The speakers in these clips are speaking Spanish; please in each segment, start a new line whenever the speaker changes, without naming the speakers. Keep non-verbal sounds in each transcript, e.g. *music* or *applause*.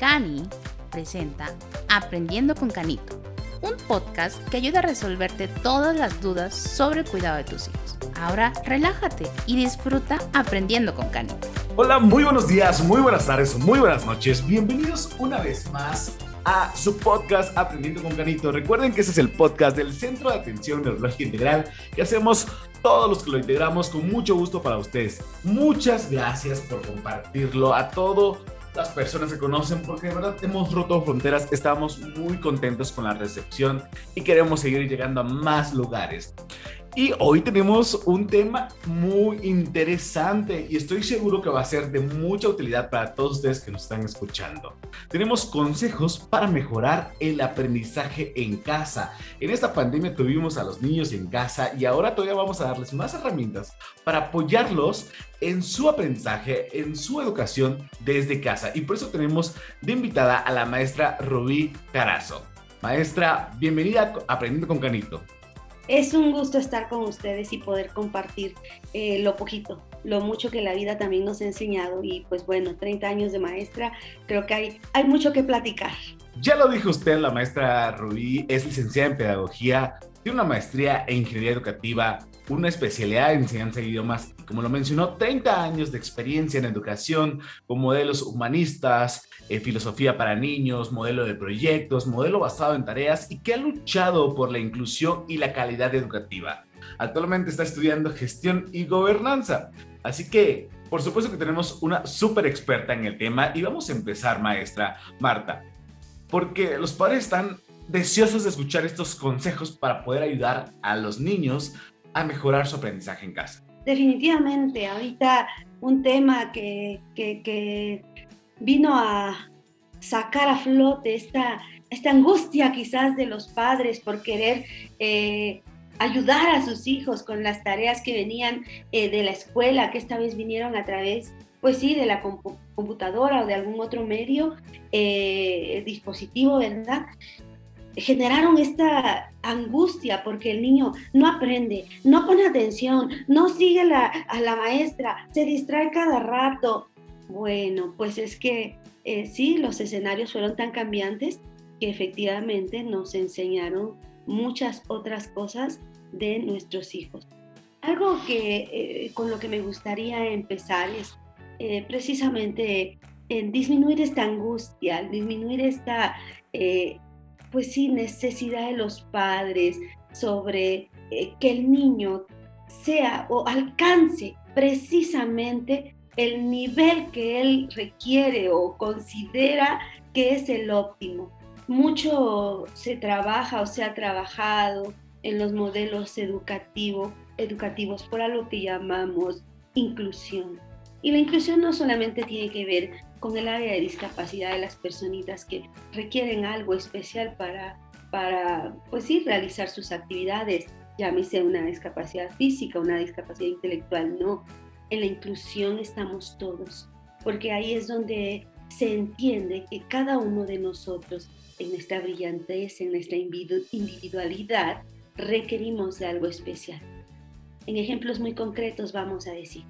Cani presenta Aprendiendo con Canito, un podcast que ayuda a resolverte todas las dudas sobre el cuidado de tus hijos. Ahora relájate y disfruta aprendiendo con Canito.
Hola, muy buenos días, muy buenas tardes, muy buenas noches. Bienvenidos una vez más a su podcast Aprendiendo con Canito. Recuerden que este es el podcast del Centro de Atención Neurológica Integral que hacemos todos los que lo integramos con mucho gusto para ustedes. Muchas gracias por compartirlo a todas las personas que conocen porque de verdad hemos roto fronteras, estamos muy contentos con la recepción y queremos seguir llegando a más lugares. Y hoy tenemos un tema muy interesante y estoy seguro que va a ser de mucha utilidad para todos ustedes que nos están escuchando. Tenemos consejos para mejorar el aprendizaje en casa. En esta pandemia tuvimos a los niños en casa y ahora todavía vamos a darles más herramientas para apoyarlos en su aprendizaje, en su educación desde casa. Y por eso tenemos de invitada a la maestra Rubí Carazo. Maestra, bienvenida a Aprendiendo con Canito.
Es un gusto estar con ustedes y poder compartir eh, lo poquito, lo mucho que la vida también nos ha enseñado. Y pues bueno, 30 años de maestra, creo que hay, hay mucho que platicar.
Ya lo dijo usted, la maestra Rubí es licenciada en Pedagogía, tiene una maestría en Ingeniería Educativa, una especialidad en enseñanza de idiomas como lo mencionó, 30 años de experiencia en educación con modelos humanistas, eh, filosofía para niños, modelo de proyectos, modelo basado en tareas y que ha luchado por la inclusión y la calidad educativa. Actualmente está estudiando gestión y gobernanza. Así que, por supuesto que tenemos una súper experta en el tema y vamos a empezar, maestra Marta, porque los padres están deseosos de escuchar estos consejos para poder ayudar a los niños a mejorar su aprendizaje en casa.
Definitivamente, ahorita un tema que, que, vino a sacar a flote esta, esta angustia quizás de los padres por querer eh, ayudar a sus hijos con las tareas que venían eh, de la escuela, que esta vez vinieron a través, pues sí, de la computadora o de algún otro medio, eh, dispositivo, ¿verdad? Generaron esta angustia porque el niño no aprende, no pone atención, no sigue a la maestra, se distrae cada rato. Bueno, pues es que eh, sí, los escenarios fueron tan cambiantes que efectivamente nos enseñaron muchas otras cosas de nuestros hijos. Algo que eh, con lo que me gustaría empezar es eh, precisamente en disminuir esta angustia, disminuir esta pues sí, necesidad de los padres sobre eh, que el niño sea o alcance precisamente el nivel que él requiere o considera que es el óptimo. Mucho se trabaja o se ha trabajado en los modelos educativos por algo que llamamos inclusión. Y la inclusión no solamente tiene que ver con el área de discapacidad de las personitas que requieren algo especial para, para pues sí, realizar sus actividades, llámese una discapacidad física, una discapacidad intelectual, no. En la inclusión estamos todos, porque ahí es donde se entiende que cada uno de nosotros, en nuestra brillantez, en nuestra individualidad, requerimos de algo especial. En ejemplos muy concretos vamos a decir,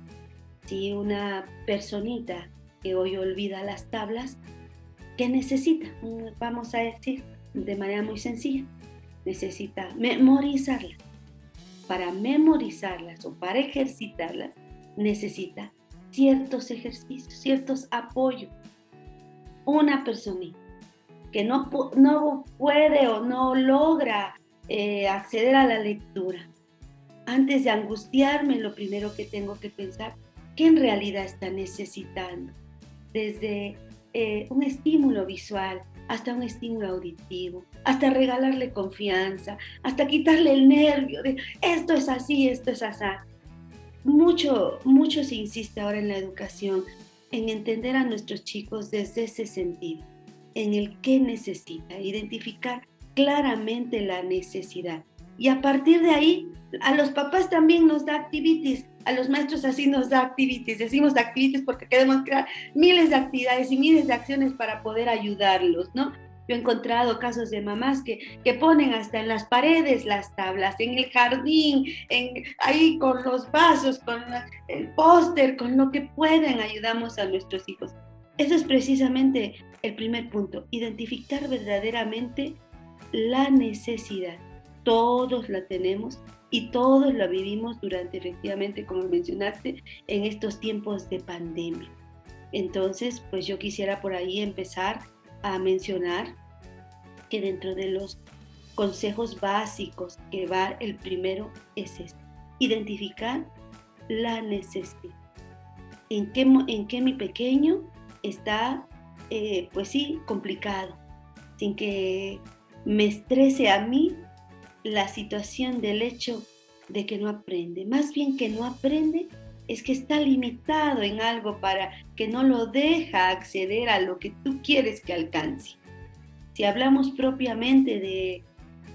si una personita que hoy olvida las tablas, ¿qué necesita? Vamos a decir de manera muy sencilla, necesita memorizarlas. Para memorizarlas o para ejercitarlas, necesita ciertos ejercicios, ciertos apoyos. Una personita que no, no puede o no logra eh, acceder a la lectura, antes de angustiarme, lo primero que tengo que pensar, ¿qué en realidad está necesitando? desde eh, un estímulo visual hasta un estímulo auditivo, hasta regalarle confianza, hasta quitarle el nervio de esto es así, esto es así. Mucho, mucho se insiste ahora en la educación, en entender a nuestros chicos desde ese sentido, en el que necesita, identificar claramente la necesidad. Y a partir de ahí, a los papás también nos da activities a los maestros así nos da activities, decimos activities porque queremos crear miles de actividades y miles de acciones para poder ayudarlos, ¿no? Yo he encontrado casos de mamás que, que ponen hasta en las paredes las tablas, en el jardín, en, ahí con los vasos, con el póster, con lo que pueden ayudamos a nuestros hijos. Eso es precisamente el primer punto, identificar verdaderamente la necesidad. Todos la tenemos y todos la vivimos durante, efectivamente, como mencionaste, en estos tiempos de pandemia. Entonces, pues yo quisiera por ahí empezar a mencionar que dentro de los consejos básicos que va el primero es este, identificar la necesidad. ¿En qué, en qué mi pequeño está, eh, pues sí, complicado? Sin que me estrese a mí la situación del hecho de que no aprende. Más bien que no aprende es que está limitado en algo para que no lo deja acceder a lo que tú quieres que alcance. Si hablamos propiamente de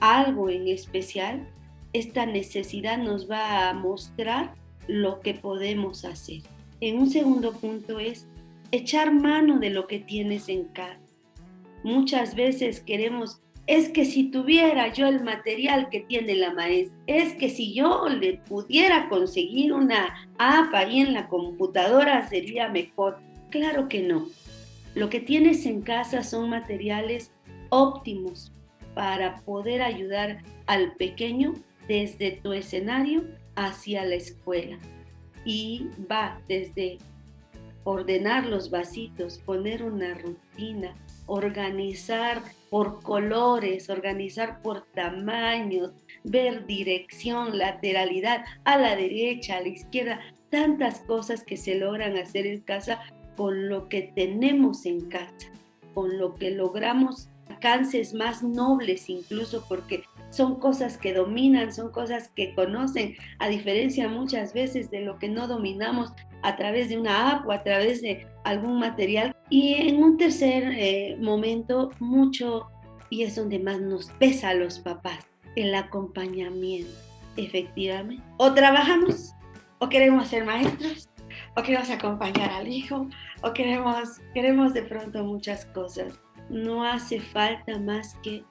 algo en especial, esta necesidad nos va a mostrar lo que podemos hacer. En un segundo punto es echar mano de lo que tienes en casa. Muchas veces queremos es que si tuviera yo el material que tiene la maestra, es que si yo le pudiera conseguir una app ahí en la computadora sería mejor. Claro que no. Lo que tienes en casa son materiales óptimos para poder ayudar al pequeño desde tu escenario hacia la escuela. Y va desde ordenar los vasitos, poner una rutina, organizar por colores, organizar por tamaños, ver dirección, lateralidad, a la derecha, a la izquierda, tantas cosas que se logran hacer en casa con lo que tenemos en casa, con lo que logramos alcances más nobles incluso porque son cosas que dominan, son cosas que conocen, a diferencia muchas veces de lo que no dominamos a través de una app o a través de algún material. Y en un tercer eh, momento, mucho, y es donde más nos pesa a los papás, el acompañamiento, efectivamente. O trabajamos, o queremos ser maestros, o queremos acompañar al hijo, o queremos, queremos de pronto muchas cosas. No hace falta más que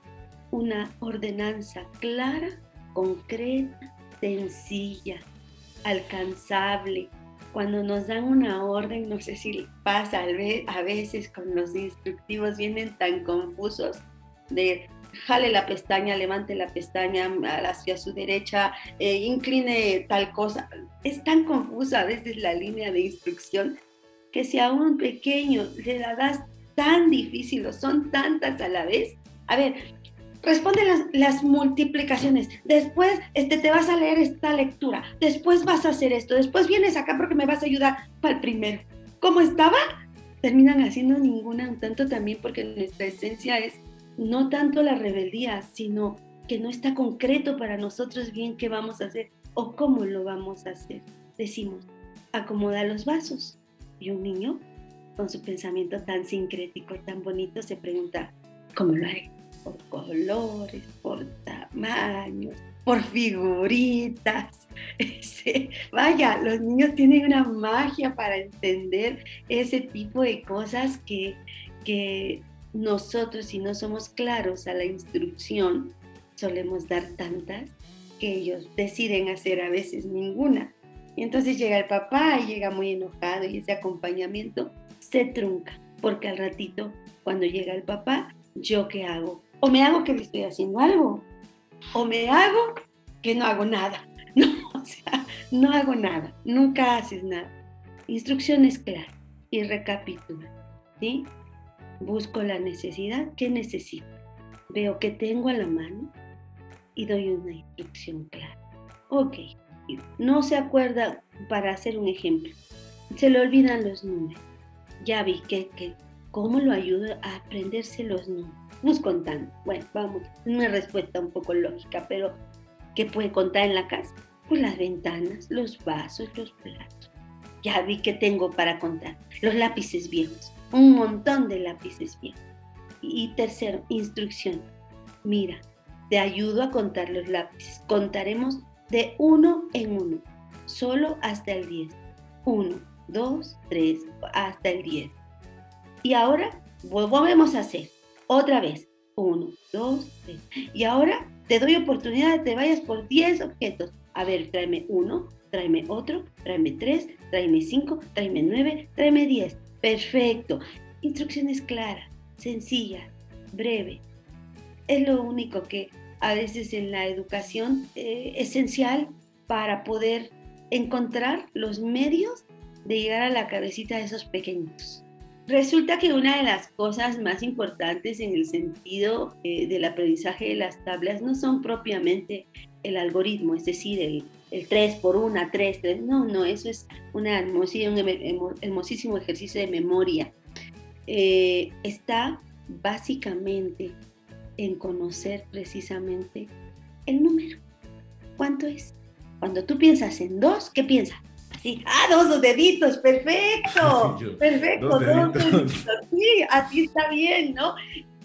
una ordenanza clara, concreta, sencilla, alcanzable, cuando nos dan una orden, no sé si pasa a veces con los instructivos, vienen tan confusos de jale la pestaña, levante la pestaña hacia su derecha, eh, incline tal cosa. Es tan confusa a veces la línea de instrucción que si a un pequeño le das tan difícil o son tantas a la vez, a ver, responde las, multiplicaciones, después este, te vas a leer esta lectura, después vas a hacer esto, después vienes acá porque me vas a ayudar para el primero. ¿Cómo estaba? Terminan haciendo ninguna, un tanto también porque nuestra esencia es no tanto la rebeldía, sino que no está concreto para nosotros bien qué vamos a hacer o cómo lo vamos a hacer. Decimos, acomoda los vasos. Y un niño, con su pensamiento tan sincrético, tan bonito, se pregunta, ¿cómo lo haré? por colores, por tamaños, por figuritas. *laughs* vaya, los niños tienen una magia para entender ese tipo de cosas que, que nosotros, si no somos claros a la instrucción, solemos dar tantas que ellos deciden hacer a veces ninguna. Y entonces llega el papá y llega muy enojado y ese acompañamiento se trunca, porque al ratito, cuando llega el papá, ¿yo qué hago? o me hago que me estoy haciendo algo, o me hago que no hago nada. *laughs* No, o sea, no hago nada, nunca haces nada. Instrucciones claras y recapitula, ¿sí? Busco la necesidad, ¿qué necesito? Veo que tengo a la mano y doy una instrucción clara. Ok, no se acuerda para hacer un ejemplo. Se le olvidan los números. Ya vi que, que cómo lo ayudo a aprenderse los números contando. Bueno, vamos, una respuesta un poco lógica, pero ¿qué puede contar en la casa? Pues las ventanas, los vasos, los platos. Ya vi que tengo para contar. Los lápices viejos, un montón de lápices viejos. Y tercero, instrucción. Mira, te ayudo a contar los lápices. Contaremos de uno en uno, solo hasta el 10. Uno, dos, tres, hasta el 10. Y ahora volvemos a hacer. Otra vez. Uno, dos, tres. Y ahora te doy oportunidad de que te vayas por 10 objetos. A ver, tráeme uno, tráeme otro, tráeme tres, tráeme cinco, tráeme nueve, tráeme diez. Perfecto. Instrucciones claras. sencilla, breve. Es lo único que a veces en la educación eh, esencial para poder encontrar los medios de llegar a la cabecita de esos pequeñitos. Resulta que una de las cosas más importantes en el sentido eh, del aprendizaje de las tablas no son propiamente el algoritmo, es decir, el, el 3 por 1, 3, 3. No, no, eso es un hermosísimo ejercicio de memoria. Eh, está básicamente en conocer precisamente el número. ¿Cuánto es? Cuando tú piensas en dos, ¿qué piensas? Así, ah, dos, dos deditos, perfecto, perfecto, dos deditos. Sí, así está bien, ¿no?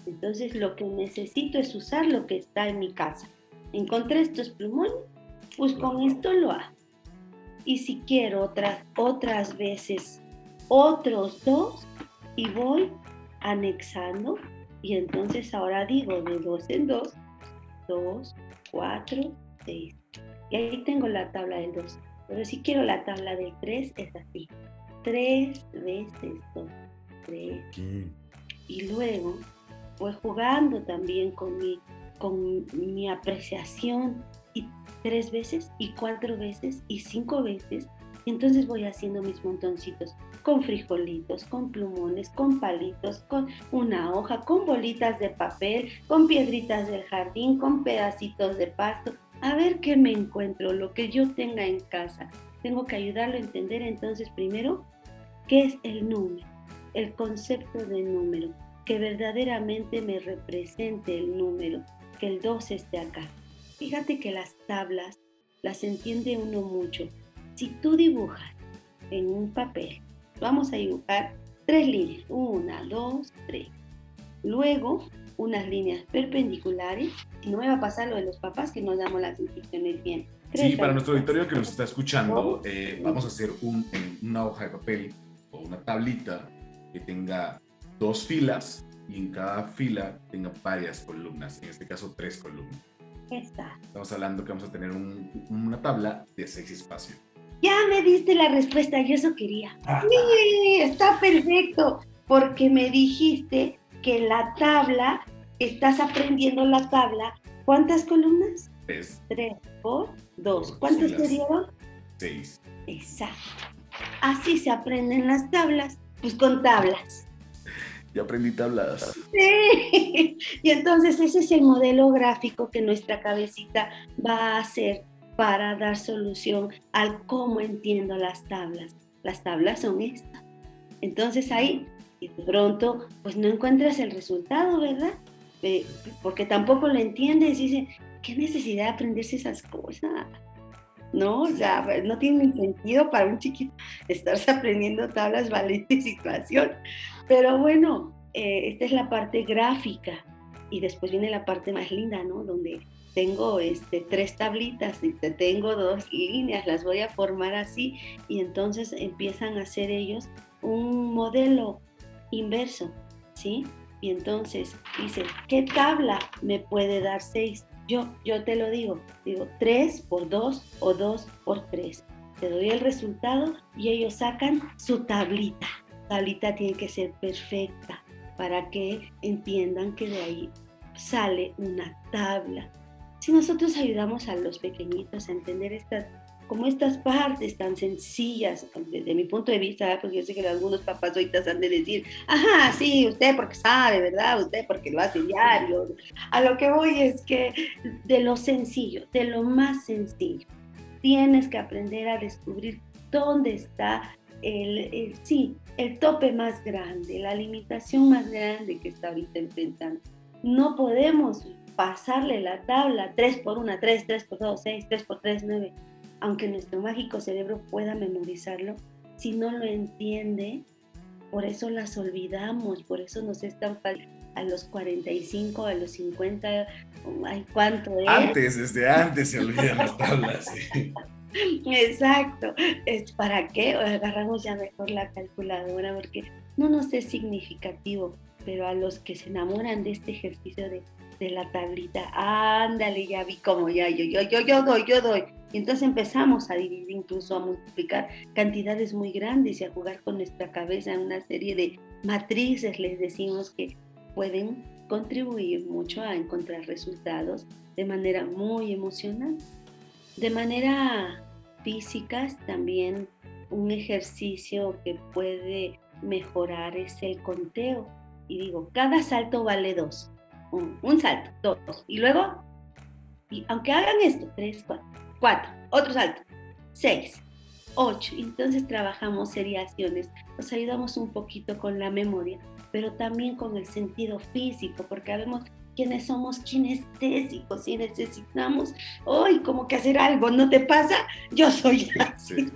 Entonces lo que necesito es usar lo que está en mi casa. Encontré estos plumones, pues con esto lo hago. Y si quiero otras, otras veces otros dos, y voy anexando y entonces ahora digo de dos en dos, dos, cuatro, seis. Y ahí tengo la tabla del dos. Pero si quiero la tabla del tres, es así. Tres veces dos, tres. Y luego voy jugando también con mi, con mi apreciación y tres veces y cuatro veces y cinco veces. Entonces voy haciendo mis montoncitos con frijolitos, con plumones, con palitos, con una hoja, con bolitas de papel, con piedritas del jardín, con pedacitos de pasto. A ver qué me encuentro, lo que yo tenga en casa. Tengo que ayudarlo a entender entonces primero qué es el número, el concepto de número, que verdaderamente me represente el número, que el 2 esté acá. Fíjate que las tablas las entiende uno mucho. Si tú dibujas en un papel Vamos a dibujar tres líneas. Una, dos, tres. Luego, unas líneas perpendiculares. Y no me va a pasar lo de los papás que no damos las instrucciones bien.
sí, para nuestro auditorio que nos está escuchando, eh, vamos a hacer una hoja de papel o una tablita que tenga dos filas y en cada fila tenga varias columnas, en este caso tres columnas.
Está.
Estamos hablando que vamos a tener una tabla de seis espacios.
Ya me diste la respuesta, yo eso quería. Sí, está perfecto, porque me dijiste que la tabla, estás aprendiendo la tabla, ¿cuántas columnas?
Tres.
Tres por dos. ¿Cuántos te dieron?
Seis.
Exacto. Así se aprenden las tablas, pues con tablas. *laughs*
Ya aprendí tablas.
Sí. *laughs* Y entonces ese es el modelo gráfico que nuestra cabecita va a hacer para dar solución al cómo entiendo las tablas. Las tablas son estas. Entonces ahí, y de pronto, pues no encuentras el resultado, ¿verdad? porque tampoco lo entiendes y dices, ¿qué necesidad de aprenderse esas cosas? ¿no? O sea, no tiene sentido para un chiquito *laughs* estarse aprendiendo tablas, valente situación. Pero bueno, eh, esta es la parte gráfica y después viene la parte más linda, ¿no? Donde tengo este, tres tablitas y te tengo dos líneas, las voy a formar así y entonces empiezan a hacer ellos un modelo inverso, ¿sí? Y entonces dice, ¿qué tabla me puede dar seis? Yo, yo te lo digo, digo tres por dos o dos por tres. Te doy el resultado y ellos sacan su tablita. tablita tiene que ser perfecta para que entiendan que de ahí sale una tabla si nosotros ayudamos a los pequeñitos a entender estas, como estas partes tan sencillas, desde mi punto de vista, porque yo sé que algunos papás ahorita han de decir, ajá, sí, usted porque sabe, ¿verdad? Usted porque lo hace diario. A lo que voy es que de lo sencillo, de lo más sencillo, tienes que aprender a descubrir dónde está el, sí, el tope más grande, la limitación más grande que está ahorita enfrentando. No podemos pasarle la tabla 3 por 1, 3, 3 por 2, 6, 3 por 3, 9, aunque nuestro mágico cerebro pueda memorizarlo, si no lo entiende, por eso las olvidamos, por eso nos es tan fácil a los 45, a los 50, ay, ¿cuánto es?
Antes, desde antes se olvidan las tablas. *laughs*
Exacto. Es para qué agarramos ya mejor la calculadora porque no nos es significativo, pero a los que se enamoran de este ejercicio de de la tablita, ándale, ya vi cómo ya, yo, yo, yo, yo doy, yo doy. Y entonces empezamos a dividir, incluso a multiplicar cantidades muy grandes y a jugar con nuestra cabeza en una serie de matrices, les decimos que pueden contribuir mucho a encontrar resultados de manera muy emocional. De manera física también un ejercicio que puede mejorar es el conteo. Y digo, cada salto vale dos. Un, salto, dos. Y luego, y aunque hagan esto, tres, cuatro, cuatro, otro salto, seis, ocho. Entonces trabajamos seriaciones, nos ayudamos un poquito con la memoria, pero también con el sentido físico, porque sabemos quienes somos kinestésicos y necesitamos hoy como que hacer algo, ¿no te pasa? Yo soy *laughs* así.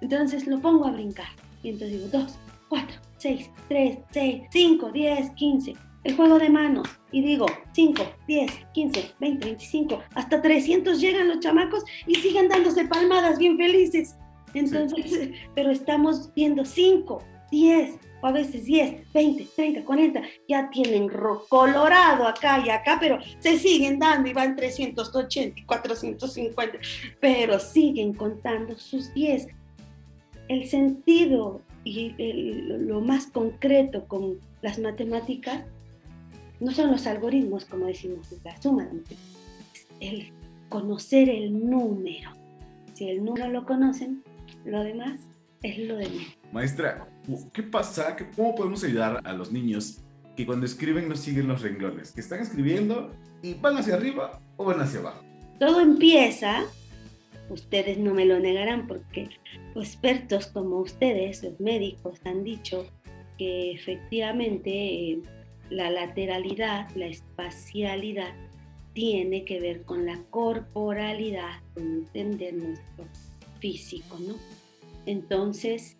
Entonces lo pongo a brincar. Y entonces digo, dos, cuatro, seis, tres, seis, cinco, diez, quince. El juego de manos. Y digo, 5, 10, 15, 20, 25, hasta 300 llegan los chamacos y siguen dándose palmadas bien felices. Entonces, *laughs* pero estamos viendo 5, 10, o a veces 10, 20, 30, 40, ya tienen colorado acá y acá, pero se siguen dando y van 380 y 450, pero siguen contando sus 10. El sentido y lo más concreto con las matemáticas no son los algoritmos, como decimos, la suma, es el conocer el número. Si el número lo conocen, lo demás es lo de mí.
Maestra, ¿qué pasa? ¿Cómo podemos ayudar a los niños que cuando escriben no siguen los renglones? Que están escribiendo y van hacia arriba o van hacia abajo.
Todo empieza, ustedes no me lo negarán porque expertos como ustedes, los médicos, han dicho que efectivamente eh, la lateralidad, la espacialidad, tiene que ver con la corporalidad, con entender nuestro físico, ¿no? Entonces,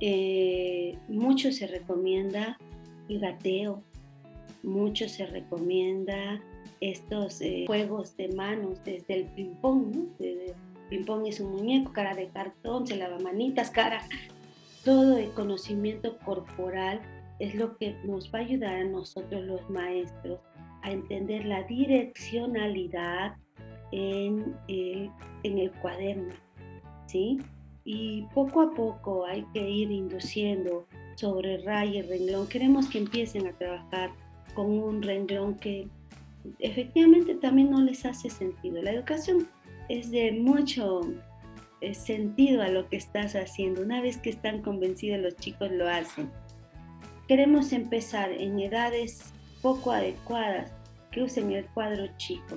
eh, mucho se recomienda el gateo, mucho se recomienda estos eh, juegos de manos, desde el ping-pong, ¿no? Ping-pong es un muñeco, cara de cartón, se lava manitas, cara. Todo el conocimiento corporal es lo que nos va a ayudar a nosotros los maestros a entender la direccionalidad en el, en el cuaderno, ¿sí? y poco a poco hay que ir induciendo sobre raya y renglón. Queremos que empiecen a trabajar con un renglón que efectivamente también no les hace sentido. La educación es de mucho eh, sentido a lo que estás haciendo. Una vez que están convencidos los chicos lo hacen. Queremos empezar en edades poco adecuadas que usen el cuadro chico.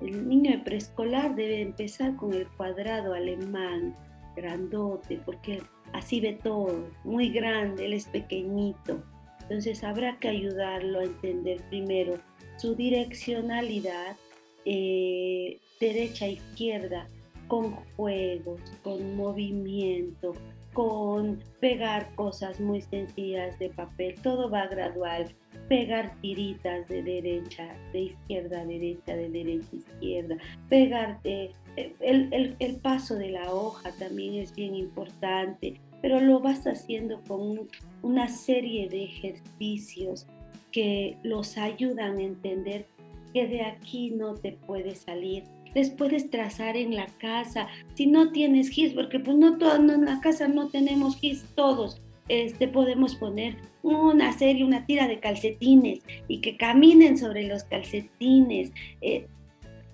El niño de preescolar debe empezar con el cuadrado alemán, grandote, porque así ve todo, muy grande, él es pequeñito. Entonces habrá que ayudarlo a entender primero su direccionalidad eh, derecha-izquierda, con juegos, con movimiento, con pegar cosas muy sencillas de papel, todo va gradual, pegar tiritas de derecha, de izquierda a derecha, de derecha a izquierda, pegar eh, el, el, paso de la hoja también es bien importante, pero lo vas haciendo con una serie de ejercicios que los ayudan a entender que de aquí no te puedes salir. Les puedes trazar en la casa. Si no tienes gis, porque pues no, todo, en la casa no tenemos gis todos, este, podemos poner una serie, una tira de calcetines y que caminen sobre los calcetines. Eh,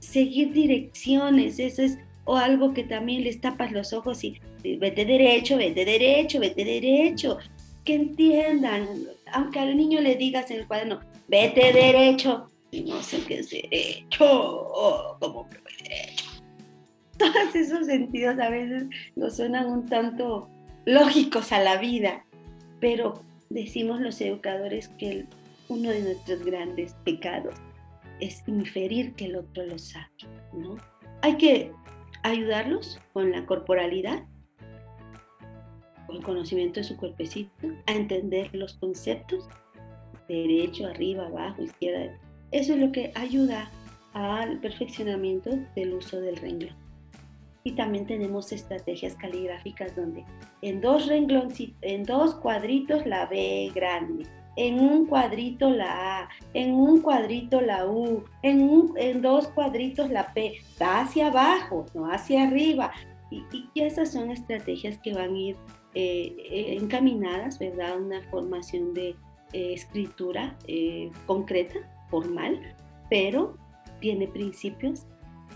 seguir direcciones, eso es o algo que también les tapas los ojos y vete derecho, vete derecho, vete derecho, que entiendan, aunque al niño le digas en el cuaderno, vete derecho, y no sé qué es derecho, o como derecho. Todos esos sentidos a veces nos suenan un tanto lógicos a la vida, pero decimos los educadores que uno de nuestros grandes pecados es inferir que el otro lo sabe, ¿no? Hay que ayudarlos con la corporalidad, con el conocimiento de su cuerpecito, a entender los conceptos, derecho, arriba, abajo, izquierda. Eso es lo que ayuda al perfeccionamiento del uso del renglón. Y también tenemos estrategias caligráficas donde en dos renglones, en dos cuadritos la B grande, en un cuadrito la A, en un cuadrito la U, en, en dos cuadritos la P, va hacia abajo, no hacia arriba. Y, esas son estrategias que van a ir eh, eh, encaminadas, ¿verdad? Una formación de, eh, escritura eh, concreta, formal, pero tiene principios,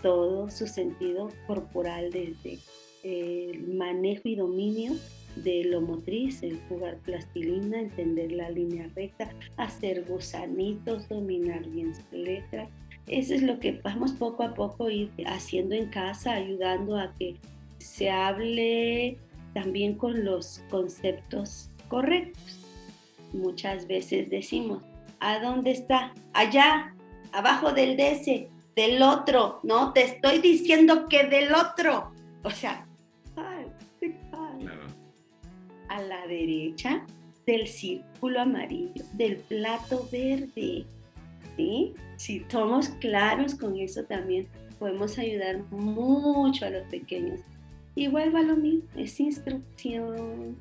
todo su sentido corporal desde el manejo y dominio de lo motriz, el jugar plastilina, entender la línea recta, hacer gusanitos, dominar bien su letra. Eso es lo que vamos poco a poco ir haciendo en casa, ayudando a que se hable también con los conceptos correctos. Muchas veces decimos, ¿a dónde está? Allá, abajo del DS, del otro, ¿no? Te estoy diciendo que del otro. O sea, a la derecha del círculo amarillo, del plato verde. ¿sí? Si somos claros con eso también, podemos ayudar mucho a los pequeños. Igual va lo mismo, es instrucción,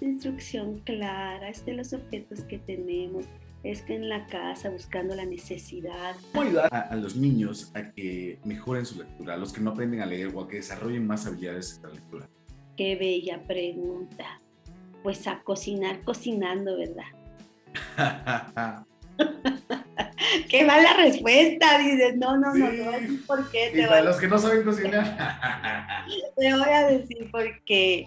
instrucción clara, es de los objetos que tenemos, es que en la casa buscando la necesidad.
¿Cómo ayudar a, los niños a que mejoren su lectura, a los que no aprenden a leer o a que desarrollen más habilidades de lectura?
Qué bella pregunta. Pues a cocinar cocinando, ¿verdad? *laughs* ¿Qué va la respuesta? Dices, no, no, no, no, ¿por qué?
Te y para los que no saben cocinar. *laughs*
te voy a decir por qué.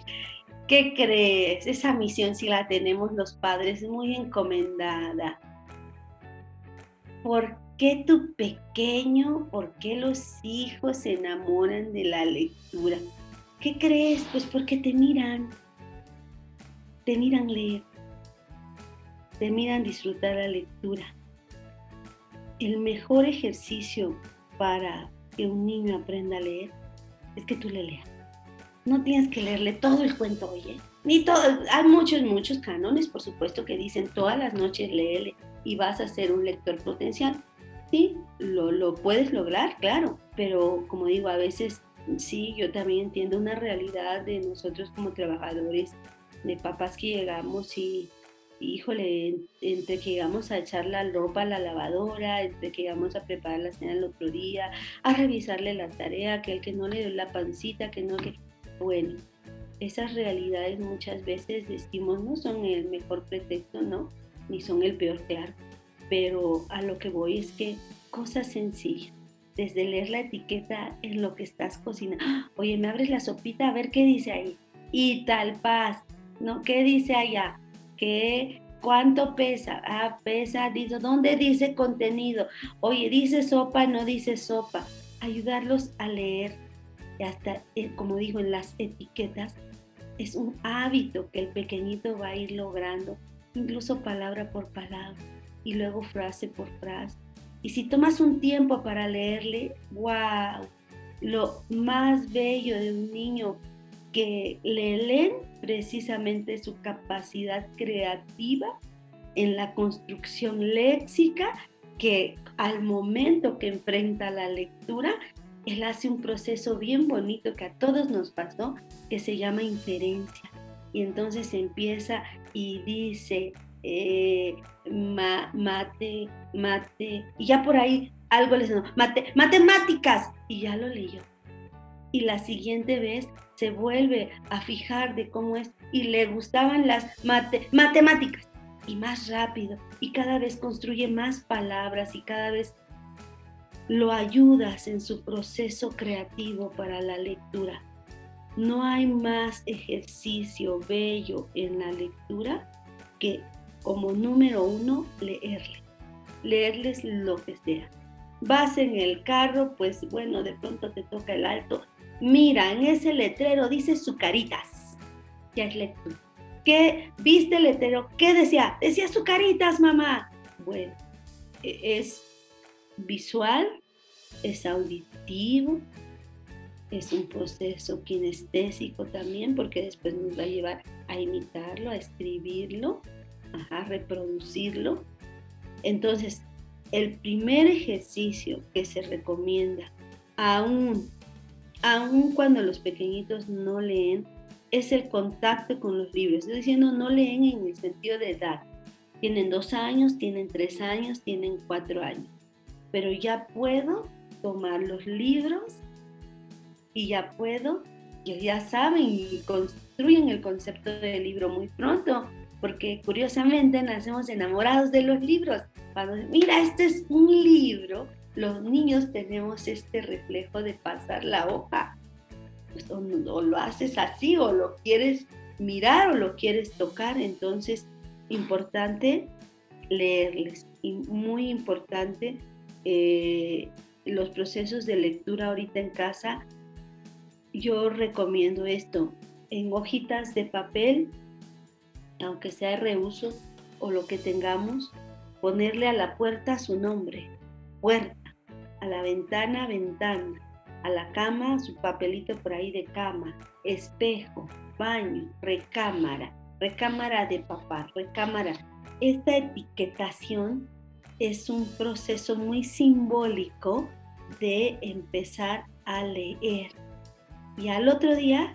¿Qué crees? Esa misión si la tenemos los padres muy encomendada. ¿Por qué tu pequeño, por qué los hijos se enamoran de la lectura? ¿Qué crees? Pues porque te miran, te miran leer, te miran disfrutar la lectura. El mejor ejercicio para que un niño aprenda a leer es que tú le leas. No tienes que leerle todo el cuento, oye. Ni todo, hay muchos, muchos cánones, por supuesto, que dicen todas las noches léele y vas a ser un lector potencial. Sí, lo, lo puedes lograr, claro, pero como digo, a veces sí, yo también entiendo una realidad de nosotros como trabajadores, de papás que llegamos y, híjole, entre que llegamos a echar la ropa a la lavadora, entre que llegamos a preparar la cena el otro día, a revisarle la tarea, que el que no le dio la pancita, que no, que... Bueno, esas realidades muchas veces decimos no son el mejor pretexto, ¿no? Ni son el peor, claro. Pero a lo que voy es que cosas sencillas desde leer la etiqueta en lo que estás cocinando. Oye, me abres la sopita a ver qué dice ahí. Y tal paz, ¿no? ¿Qué dice allá? ¿Qué, ¿Cuánto pesa? Ah, pesa, dice, ¿dónde dice contenido? Oye, dice sopa, no dice sopa. Ayudarlos a leer, hasta, eh, como digo, en las etiquetas, es un hábito que el pequeñito va a ir logrando, incluso palabra por palabra, y luego frase por frase. Y si tomas un tiempo para leerle, wow, lo más bello de un niño que le leen precisamente su capacidad creativa en la construcción léxica que al momento que enfrenta la lectura, él hace un proceso bien bonito que a todos nos pasó, que se llama inferencia. Y entonces empieza y dice, eh, mate, mate, y ya por ahí algo les no, mate, matemáticas, y ya lo leyó. Y la siguiente vez se vuelve a fijar de cómo es y le gustaban las mate, matemáticas y más rápido y cada vez construye más palabras y cada vez lo ayudas en su proceso creativo para la lectura. No hay más ejercicio bello en la lectura que como número uno, leerle. Leerles lo que sea. Vas en el carro, pues bueno, de pronto te toca el alto. Mira, en ese letrero dice Sucaritas. Ya es lectura. ¿Qué viste el letrero? ¿Qué decía? Decía Sucaritas, mamá. Bueno, e, es visual, es auditivo, es un proceso kinestésico también, porque después nos va a llevar a imitarlo, a escribirlo a reproducirlo. Entonces, el primer ejercicio que se recomienda, aún, aún cuando los pequeñitos no leen, es el contacto con los libros. Estoy diciendo no leen en el sentido de edad. Tienen dos años, tienen tres años, tienen cuatro años. Pero ya puedo tomar los libros y ya puedo, ya saben y construyen el concepto del libro muy pronto porque curiosamente nacemos enamorados de los libros. Cuando, mira, este es un libro, los niños tenemos este reflejo de pasar la hoja. Pues, o, lo haces así o lo quieres mirar o lo quieres tocar, entonces importante leerles y muy importante eh, los procesos de lectura ahorita en casa. Yo recomiendo esto en hojitas de papel, aunque sea de reuso o lo que tengamos, ponerle a la puerta su nombre, puerta, a la ventana, ventana, a la cama, su papelito por ahí de cama, espejo, baño, recámara, recámara de papá, recámara. Esta etiquetación es un proceso muy simbólico de empezar a leer. Y al otro día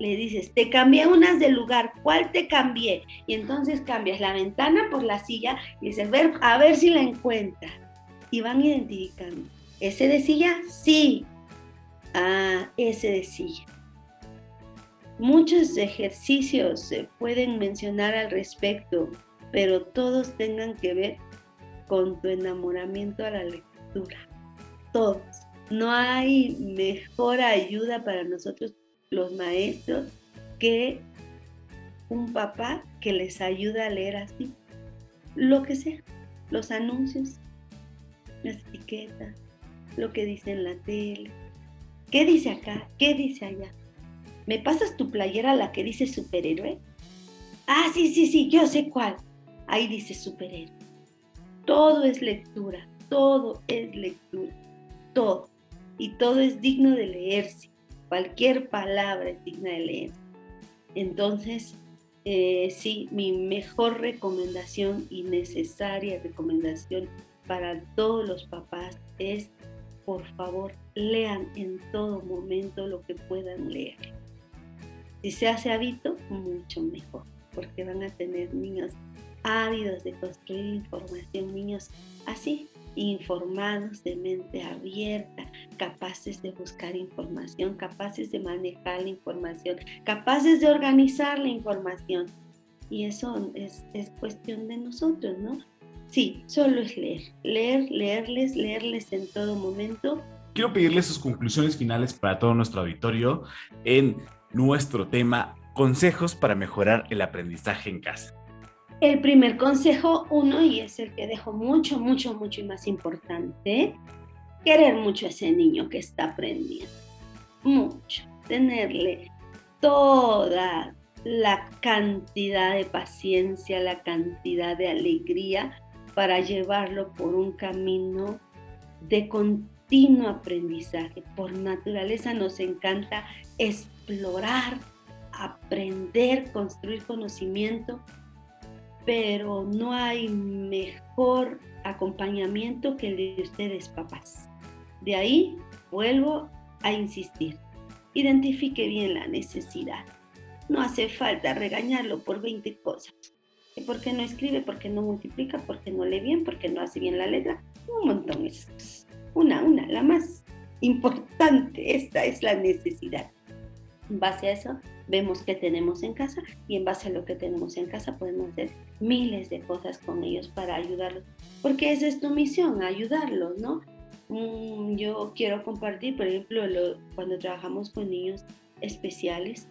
le dices, te cambié unas de lugar, ¿cuál te cambié? Y entonces cambias la ventana por la silla y dices, ver, a ver si la encuentra. Y van identificando. ¿Ese de silla? Sí. Ah, ese de silla. Muchos ejercicios se pueden mencionar al respecto, pero todos tengan que ver con tu enamoramiento a la lectura. Todos. No hay mejor ayuda para nosotros los maestros que un papá que les ayuda a leer así. Lo que sea. Los anuncios, las etiquetas, lo que dice en la tele. ¿Qué dice acá? ¿Qué dice allá? ¿Me pasas tu playera la que dice superhéroe? Ah, sí, sí, sí, yo sé cuál. Ahí dice superhéroe. Todo es lectura, todo es lectura, todo. Y todo es digno de leerse. Cualquier palabra es digna de leer. Entonces, eh, sí, mi mejor recomendación y necesaria recomendación para todos los papás es, por favor, lean en todo momento lo que puedan leer. Si se hace hábito, mucho mejor, porque van a tener niños ávidos de construir información, niños así, informados, de mente abierta, capaces de buscar información, capaces de manejar la información, capaces de organizar la información. Y eso es, es cuestión de nosotros, ¿no? Sí, solo es leer, leer, leerles, leerles en todo momento.
Quiero pedirles sus conclusiones finales para todo nuestro auditorio en nuestro tema, consejos para mejorar el aprendizaje en casa.
El primer consejo, uno, y es el que dejo mucho, mucho, mucho y más importante, querer mucho a ese niño que está aprendiendo. Mucho. Tenerle toda la cantidad de paciencia, la cantidad de alegría para llevarlo por un camino de continuo aprendizaje. Por naturaleza nos encanta explorar, aprender, construir conocimiento pero no hay mejor acompañamiento que el de ustedes, papás. De ahí vuelvo a insistir. Identifique bien la necesidad. No hace falta regañarlo por 20 cosas. ¿Por qué no escribe? ¿Por qué no multiplica? ¿Por qué no lee bien? ¿Por qué no hace bien la letra? Un montón de cosas. Una, una, la más importante. Esta es la necesidad. En base a eso, vemos qué tenemos en casa y en base a lo que tenemos en casa podemos hacer miles de cosas con ellos para ayudarlos. Porque esa es tu misión, ayudarlos, ¿no? Mm, yo quiero compartir, por ejemplo, cuando trabajamos con niños especiales,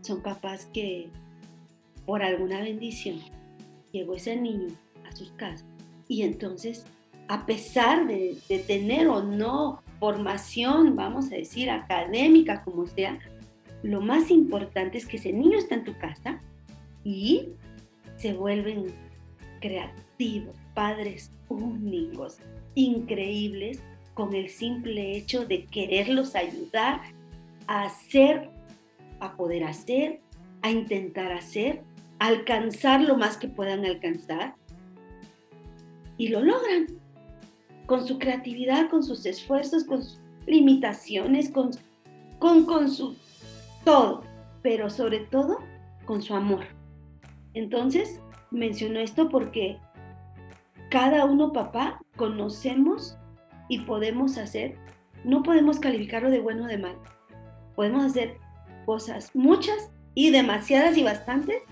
son papás que por alguna bendición llegó ese niño a sus casas y entonces, a pesar de, de tener o no formación, vamos a decir, académica, como sea, lo más importante es que ese niño está en tu casa y se vuelven creativos, padres únicos, increíbles, con el simple hecho de quererlos ayudar a hacer, a poder hacer, a intentar hacer, alcanzar lo más que puedan alcanzar. Y lo logran con su creatividad, con sus esfuerzos, con sus limitaciones, con, con, todo, pero sobre todo con su amor. Entonces, menciono esto porque cada uno, papá, conocemos y podemos hacer, no podemos calificarlo de bueno o de mal. Podemos hacer cosas, muchas y demasiadas y bastantes,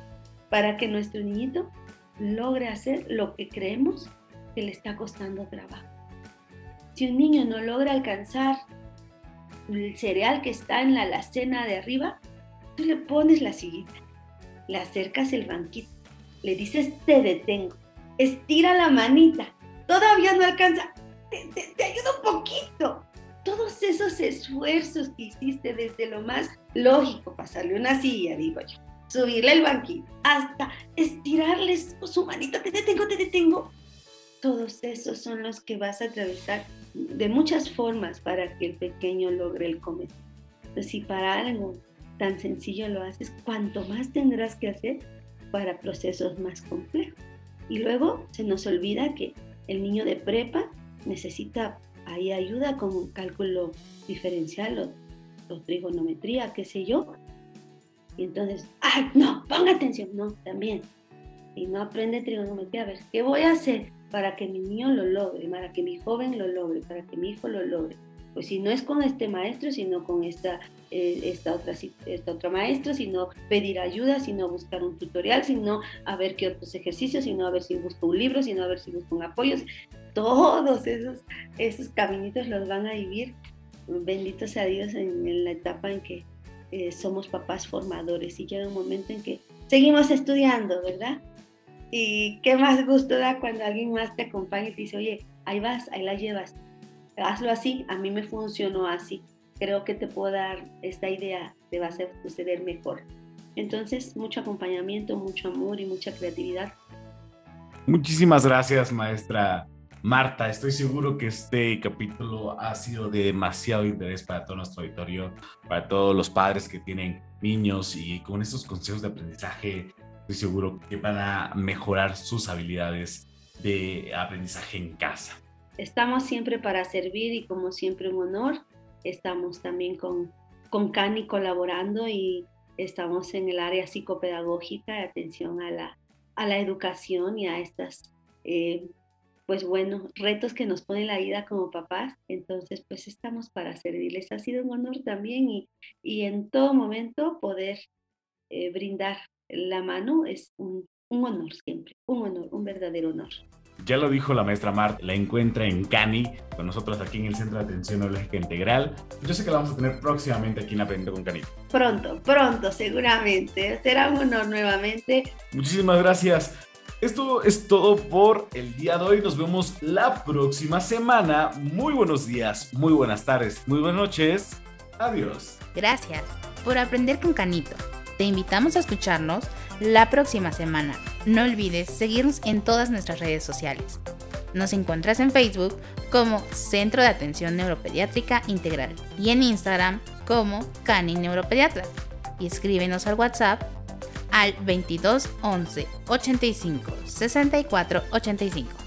para que nuestro niñito logre hacer lo que creemos que le está costando trabajo. Si un niño no logra alcanzar el cereal que está en la alacena de arriba, tú le pones la sillita, le acercas el banquito, le dices te detengo, estira la manita, todavía no alcanza, te, te, ayuda un poquito. Todos esos esfuerzos que hiciste desde lo más lógico, pasarle una silla, digo yo, subirle el banquito, hasta estirarles su manito, te detengo, te detengo. Todos esos son los que vas a atravesar de muchas formas para que el pequeño logre el cometido. Entonces, si para algo tan sencillo lo haces, cuanto más tendrás que hacer para procesos más complejos. Y luego se nos olvida que el niño de prepa necesita ahí ayuda con un cálculo diferencial o, o trigonometría, qué sé yo. Y entonces, ¡ay, no! Ponga atención, no, también. Y no aprende trigonometría, a ver, ¿qué voy a hacer para que mi niño lo logre, para que mi joven lo logre, para que mi hijo lo logre? Pues si no es con este maestro, sino con esta, eh, esta, otra, esta otra maestra, sino pedir ayuda, sino buscar un tutorial, sino a ver qué otros ejercicios, sino a ver si busco un libro, sino a ver si busco un apoyo. Todos esos, esos caminitos los van a vivir, benditos sea Dios, en, la etapa en que eh, somos papás formadores y llega un momento en que seguimos estudiando, ¿verdad? Y qué más gusto da cuando alguien más te acompaña y te dice, oye, ahí vas, ahí la llevas hazlo así, a mí me funcionó así. Creo que te puedo dar esta idea, te va a hacer suceder mejor. Entonces, mucho acompañamiento, mucho amor y mucha creatividad.
Muchísimas gracias, maestra Marta. Estoy seguro que este capítulo ha sido de demasiado interés para todo nuestro auditorio, para todos los padres que tienen niños y con estos consejos de aprendizaje, estoy seguro que van a mejorar sus habilidades de aprendizaje en casa.
Estamos siempre para servir y como siempre un honor. Estamos también con, con Cani colaborando y estamos en el área psicopedagógica de atención a la, a la educación y a estas, eh, pues bueno, retos que nos pone la vida como papás. Entonces, pues estamos para servirles. Ha sido un honor también y, y en todo momento poder eh, brindar la mano es un, un honor siempre, un honor, un verdadero honor.
Ya lo dijo la maestra Mart, la encuentra en Cani, con nosotros aquí en el Centro de Atención Neurológica Integral. Yo sé que la vamos a tener próximamente aquí en Aprendiendo con Cani.
Pronto, pronto, seguramente. Será un honor nuevamente.
Muchísimas gracias. Esto es todo por el día de hoy. Nos vemos la próxima semana. Muy buenos días, muy buenas tardes, muy buenas noches. Adiós.
Gracias por aprender con Canito. Te invitamos a escucharnos la próxima semana. No olvides seguirnos en todas nuestras redes sociales. Nos encuentras en Facebook como Centro de Atención Neuropediátrica Integral y en Instagram como Cani Neuropediatra. Y escríbenos al WhatsApp al 22 11 85 64 85.